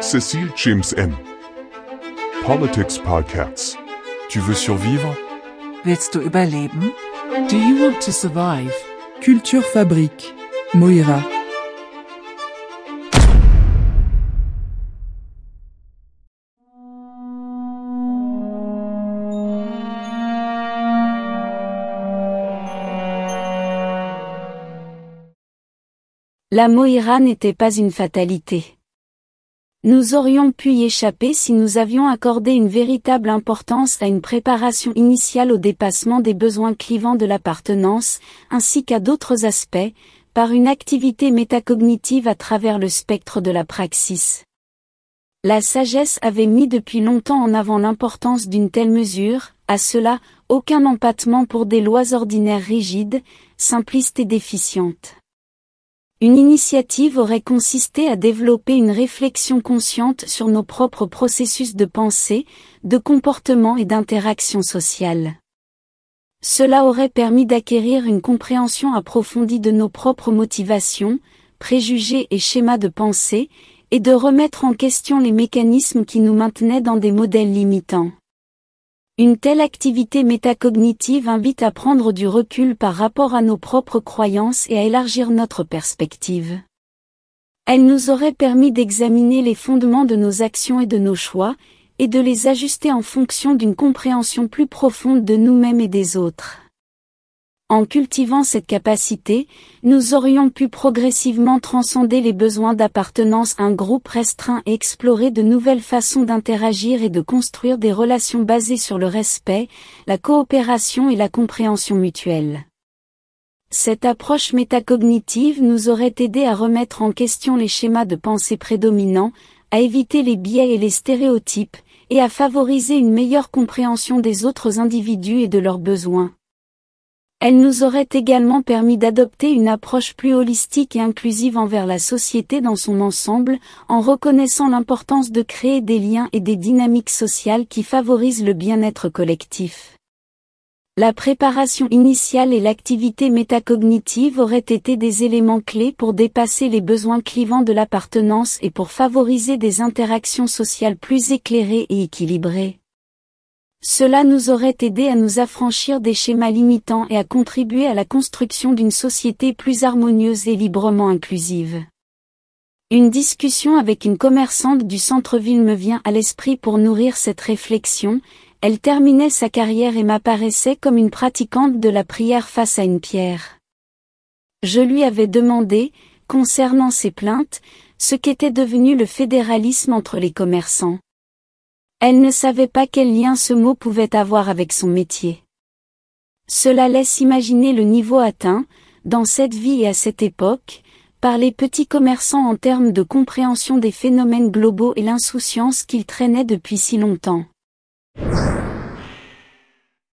Cécile James M. Politics Podcasts. Tu veux survivre? Willst du überleben? Do you want to survive? Culture Fabrique. Moira. La Moira n'était pas une fatalité. Nous aurions pu y échapper si nous avions accordé une véritable importance à une préparation initiale au dépassement des besoins clivants de l'appartenance, ainsi qu'à d'autres aspects, par une activité métacognitive à travers le spectre de la praxis. La sagesse avait mis depuis longtemps en avant l'importance d'une telle mesure, à cela, aucun empattement pour des lois ordinaires rigides, simplistes et déficientes. Une initiative aurait consisté à développer une réflexion consciente sur nos propres processus de pensée, de comportement et d'interaction sociale. Cela aurait permis d'acquérir une compréhension approfondie de nos propres motivations, préjugés et schémas de pensée, et de remettre en question les mécanismes qui nous maintenaient dans des modèles limitants. Une telle activité métacognitive invite à prendre du recul par rapport à nos propres croyances et à élargir notre perspective. Elle nous aurait permis d'examiner les fondements de nos actions et de nos choix, et de les ajuster en fonction d'une compréhension plus profonde de nous-mêmes et des autres. En cultivant cette capacité, nous aurions pu progressivement transcender les besoins d'appartenance à un groupe restreint et explorer de nouvelles façons d'interagir et de construire des relations basées sur le respect, la coopération et la compréhension mutuelle. Cette approche métacognitive nous aurait aidé à remettre en question les schémas de pensée prédominants, à éviter les biais et les stéréotypes, et à favoriser une meilleure compréhension des autres individus et de leurs besoins. Elle nous aurait également permis d'adopter une approche plus holistique et inclusive envers la société dans son ensemble, en reconnaissant l'importance de créer des liens et des dynamiques sociales qui favorisent le bien-être collectif. La préparation initiale et l'activité métacognitive auraient été des éléments clés pour dépasser les besoins clivants de l'appartenance et pour favoriser des interactions sociales plus éclairées et équilibrées. Cela nous aurait aidé à nous affranchir des schémas limitants et à contribuer à la construction d'une société plus harmonieuse et librement inclusive. Une discussion avec une commerçante du centre-ville me vient à l'esprit pour nourrir cette réflexion, elle terminait sa carrière et m'apparaissait comme une pratiquante de la prière face à une pierre. Je lui avais demandé, concernant ses plaintes, ce qu'était devenu le fédéralisme entre les commerçants. Elle ne savait pas quel lien ce mot pouvait avoir avec son métier. Cela laisse imaginer le niveau atteint, dans cette vie et à cette époque, par les petits commerçants en termes de compréhension des phénomènes globaux et l'insouciance qu'ils traînaient depuis si longtemps.